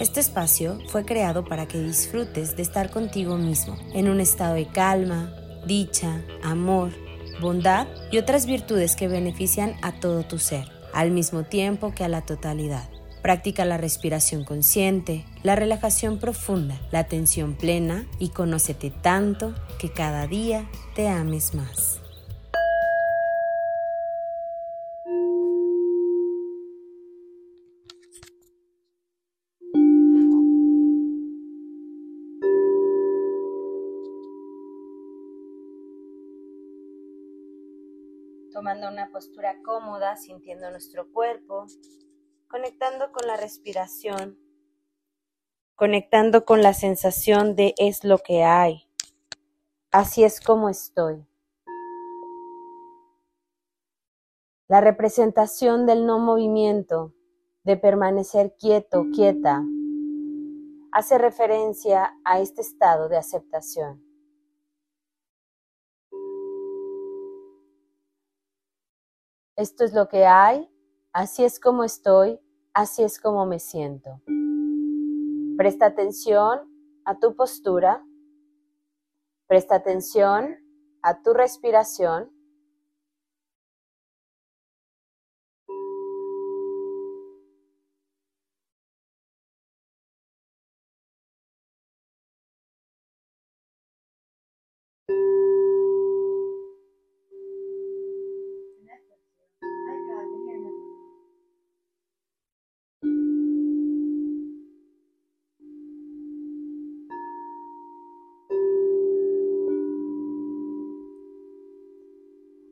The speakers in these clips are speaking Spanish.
Este espacio fue creado para que disfrutes de estar contigo mismo, en un estado de calma, dicha, amor, bondad y otras virtudes que benefician a todo tu ser, al mismo tiempo que a la totalidad. Practica la respiración consciente, la relajación profunda, la atención plena y conócete tanto que cada día te ames más. tomando una postura cómoda, sintiendo nuestro cuerpo, conectando con la respiración, conectando con la sensación de es lo que hay, así es como estoy. La representación del no movimiento, de permanecer quieto, quieta, hace referencia a este estado de aceptación. Esto es lo que hay, así es como estoy, así es como me siento. Presta atención a tu postura, presta atención a tu respiración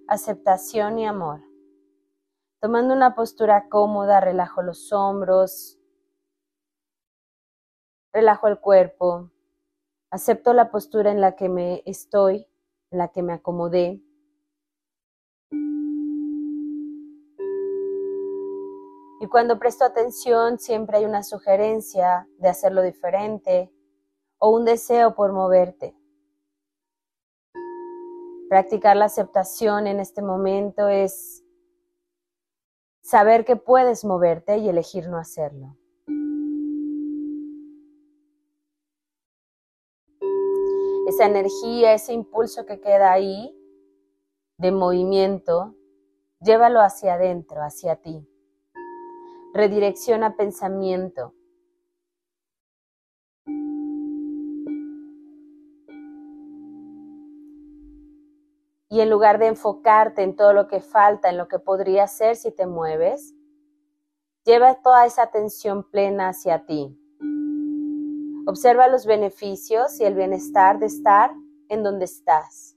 aceptación y amor. Tomando una postura cómoda, relajo los hombros, relajo el cuerpo, acepto la postura en la que me estoy, en la que me acomodé. Y cuando presto atención siempre hay una sugerencia de hacerlo diferente o un deseo por moverte. Practicar la aceptación en este momento es saber que puedes moverte y elegir no hacerlo. Esa energía, ese impulso que queda ahí de movimiento, llévalo hacia adentro, hacia ti. Redirecciona pensamiento, y en lugar de enfocarte en todo lo que falta, en lo que podría ser si te mueves, lleva toda esa atención plena hacia ti. Observa los beneficios y el bienestar de estar en donde estás.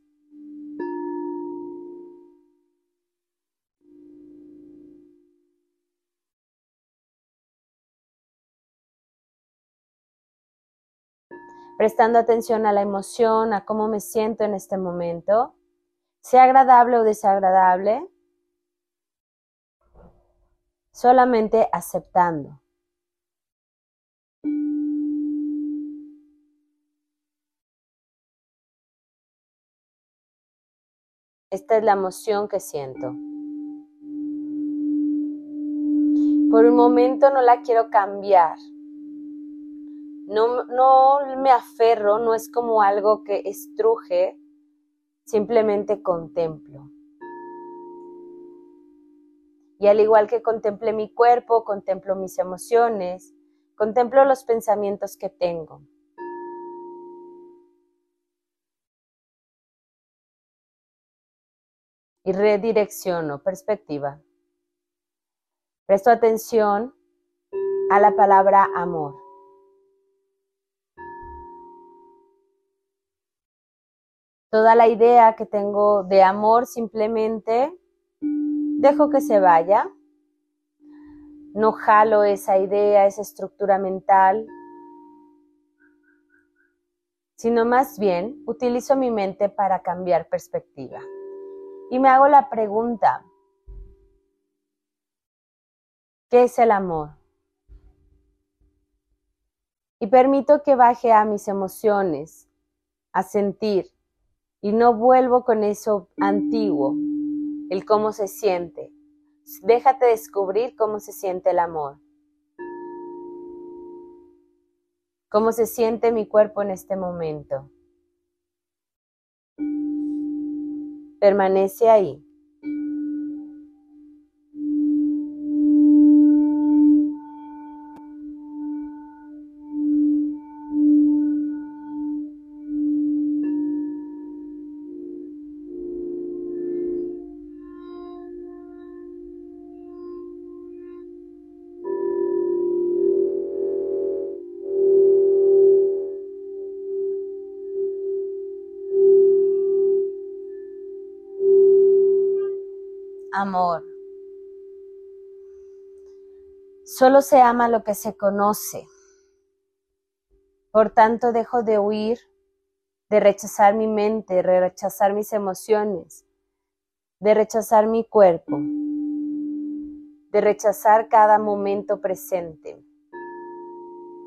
Prestando atención a la emoción, a cómo me siento en este momento sea agradable o desagradable, solamente aceptando. Esta es la emoción que siento. Por un momento no la quiero cambiar. No, no me aferro, no es como algo que estruje, simplemente contemplo. Y al igual que contemple mi cuerpo, contemplo mis emociones, contemplo los pensamientos que tengo. Y redirecciono perspectiva. Presto atención a la palabra amor. Toda la idea que tengo de amor simplemente dejo que se vaya. No jalo esa idea, esa estructura mental, sino más bien utilizo mi mente para cambiar perspectiva. Y me hago la pregunta, ¿qué es el amor? Y permito que baje a mis emociones, a sentir, Y no vuelvo con eso antiguo, el cómo se siente. Déjate descubrir cómo se siente el amor. ¿Cómo se siente mi cuerpo en este momento? Permanece ahí. Amor. Solo se ama lo que se conoce. Por tanto, dejo de huir, de rechazar mi mente, de rechazar mis emociones, de rechazar mi cuerpo, de rechazar cada momento presente,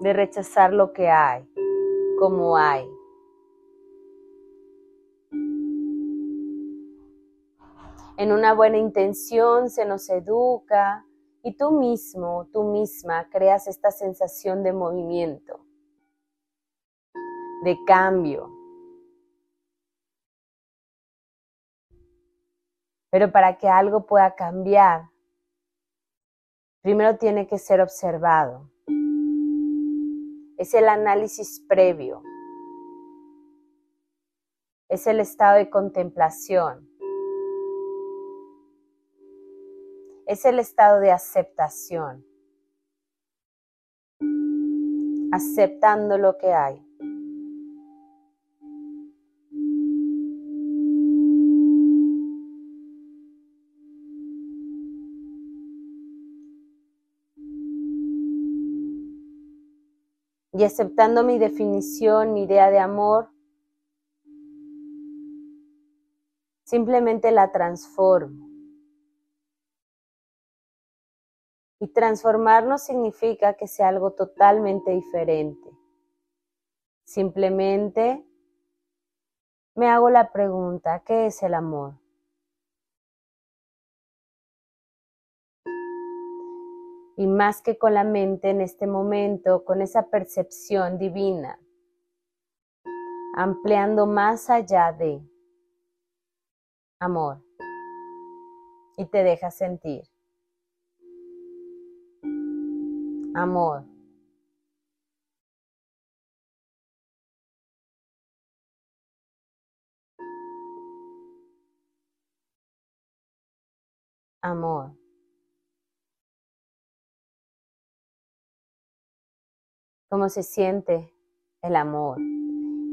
de rechazar lo que hay, como hay. En una buena intención se nos educa y tú mismo, tú misma creas esta sensación de movimiento, de cambio. Pero para que algo pueda cambiar, primero tiene que ser observado. Es el análisis previo. Es el estado de contemplación es el estado de aceptación, aceptando lo que hay. Y aceptando mi definición, mi idea de amor, simplemente la transformo. Y transformarnos significa que sea algo totalmente diferente. Simplemente me hago la pregunta, ¿qué es el amor? Y más que con la mente en este momento, con esa percepción divina, ampliando más allá de amor y te deja sentir. Amor. Amor. ¿Cómo se siente el amor?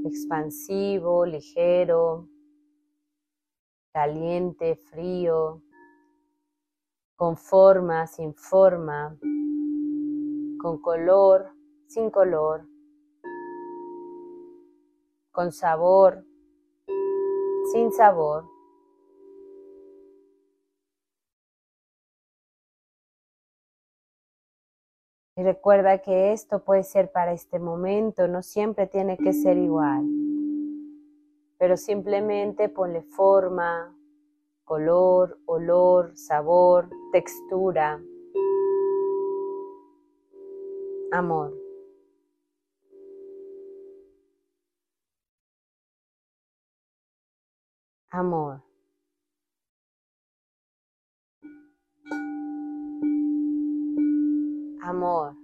Expansivo, ligero, caliente, frío, con forma, sin forma con color, sin color, con sabor, sin sabor. Y recuerda que esto puede ser para este momento, no siempre tiene que ser igual. Pero simplemente ponle forma, color, olor, sabor, textura. Amor. Amor. Amor.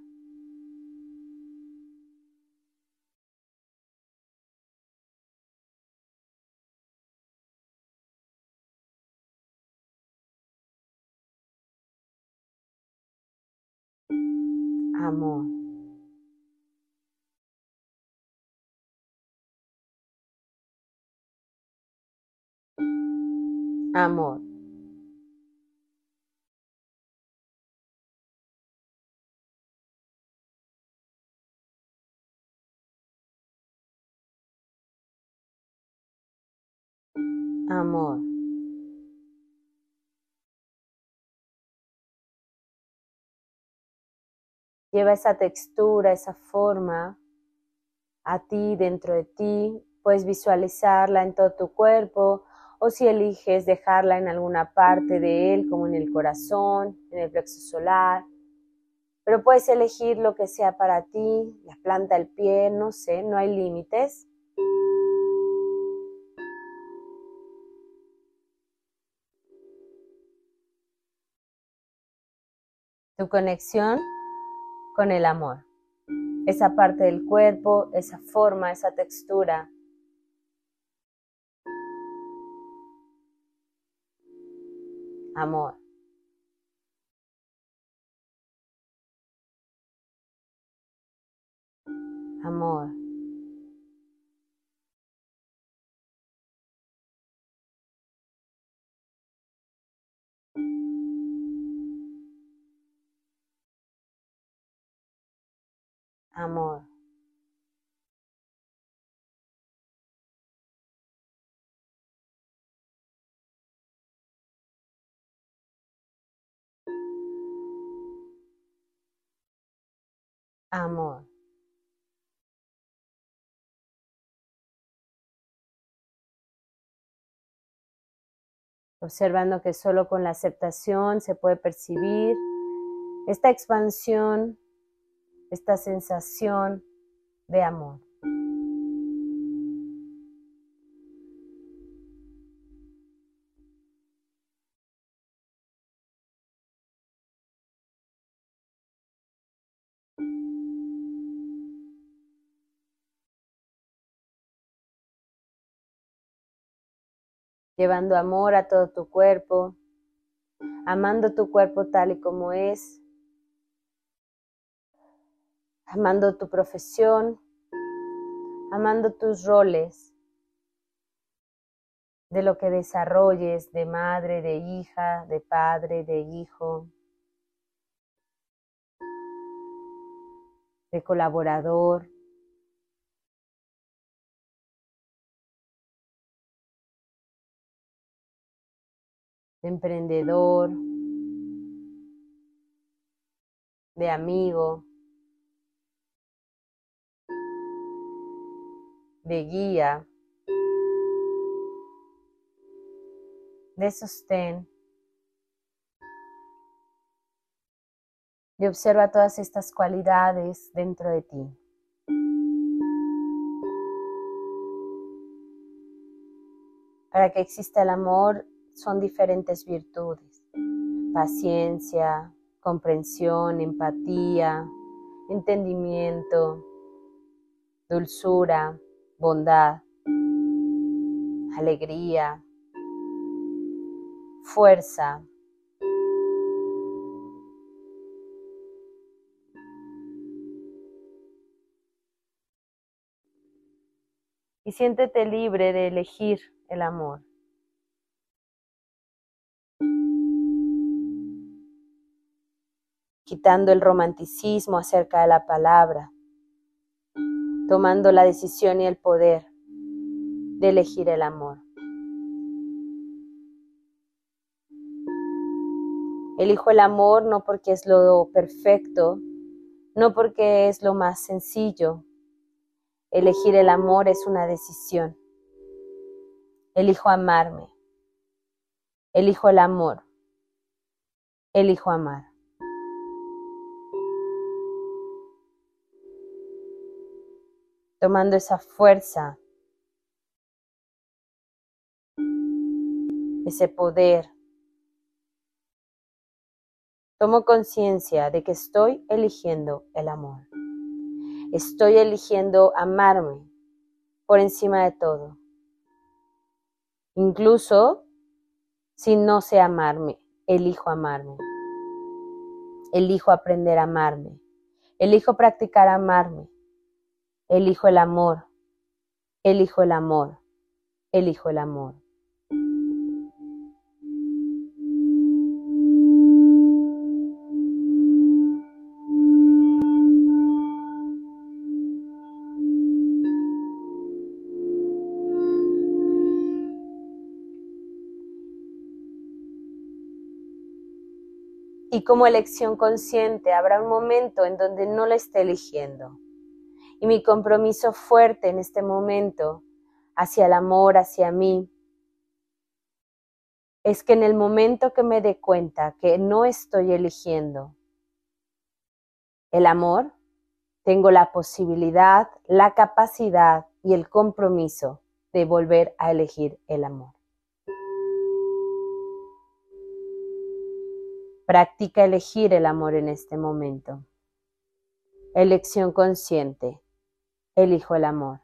Amor. Amor. Amor. Lleva esa textura, esa forma a ti, dentro de ti. Puedes visualizarla en todo tu cuerpo o si eliges dejarla en alguna parte de él, como en el corazón, en el plexo solar. Pero puedes elegir lo que sea para ti, la planta, el pie, no sé, no hay límites. Tu conexión con el amor. Esa parte del cuerpo, esa forma, esa textura amor. Amor. Amor. Amor. Observando que solo con la aceptación se puede percibir esta expansión, esta sensación de amor. Llevando amor a todo tu cuerpo, amando tu cuerpo tal y como es, amando tu profesión, amando tus roles, de lo que desarrolles de madre, de hija, de padre, de hijo, de colaborador, de emprendedor, de amigo, de guía, de sostén. Y observa todas estas cualidades dentro de ti. Para que exista el amor son diferentes virtudes. Paciencia, comprensión, empatía, entendimiento, dulzura, bondad, alegría, fuerza. Y siéntete libre de elegir el amor. Quitando el romanticismo acerca de la palabra, tomando la decisión y el poder de elegir el amor. Elijo el amor no porque es lo perfecto, no porque es lo más sencillo. Elegir el amor es una decisión. Elijo amarme. Elijo el amor. Elijo amar. Tomando esa fuerza, ese poder. Tomo conciencia de que estoy eligiendo el amor. Estoy eligiendo amarme por encima de todo. Incluso si no sé amarme, elijo amarme. Elijo aprender a amarme. Elijo practicar amarme. Elijo el amor, elijo el amor, elijo el amor. Y como elección consciente habrá un momento en donde no la esté eligiendo y mi compromiso fuerte en este momento hacia el amor, hacia mí, es que en el momento que me dé cuenta que no estoy eligiendo el amor, tengo la posibilidad, la capacidad y el compromiso de volver a elegir el amor. Practica elegir el amor en este momento. Elección consciente. Elijo el amor.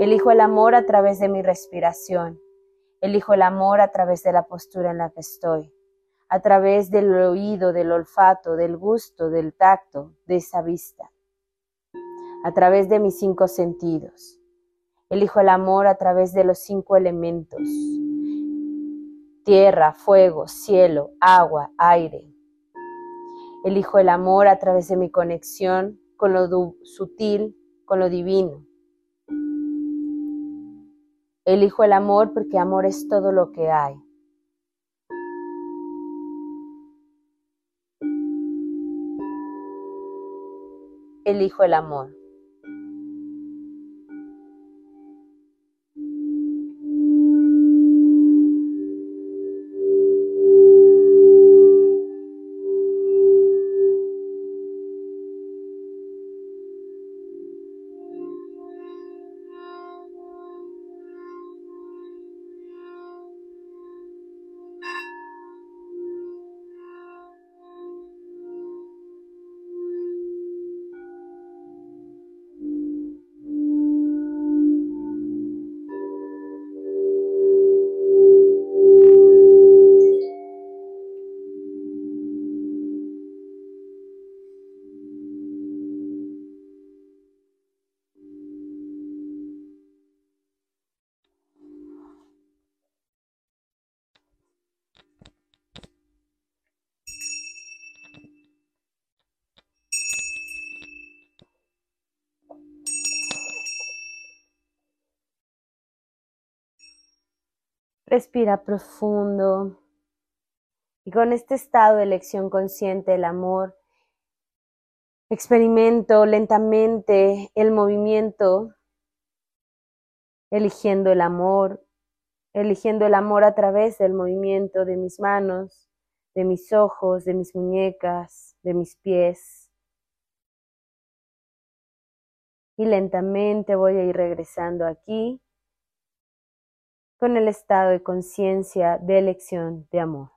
Elijo el amor a través de mi respiración. Elijo el amor a través de la postura en la que estoy, a través del oído, del olfato, del gusto, del tacto, de esa vista, a través de mis cinco sentidos. Elijo el amor a través de los cinco elementos, tierra, fuego, cielo, agua, aire. Elijo el amor a través de mi conexión con lo sutil, con lo divino. Elijo el amor porque amor es todo lo que hay. Elijo el amor. Respira profundo. Y con este estado de elección consciente del amor, experimento lentamente el movimiento, eligiendo el amor, eligiendo el amor a través del movimiento de mis manos, de mis ojos, de mis muñecas, de mis pies. Y lentamente voy a ir regresando aquí con el estado de conciencia de elección de amor.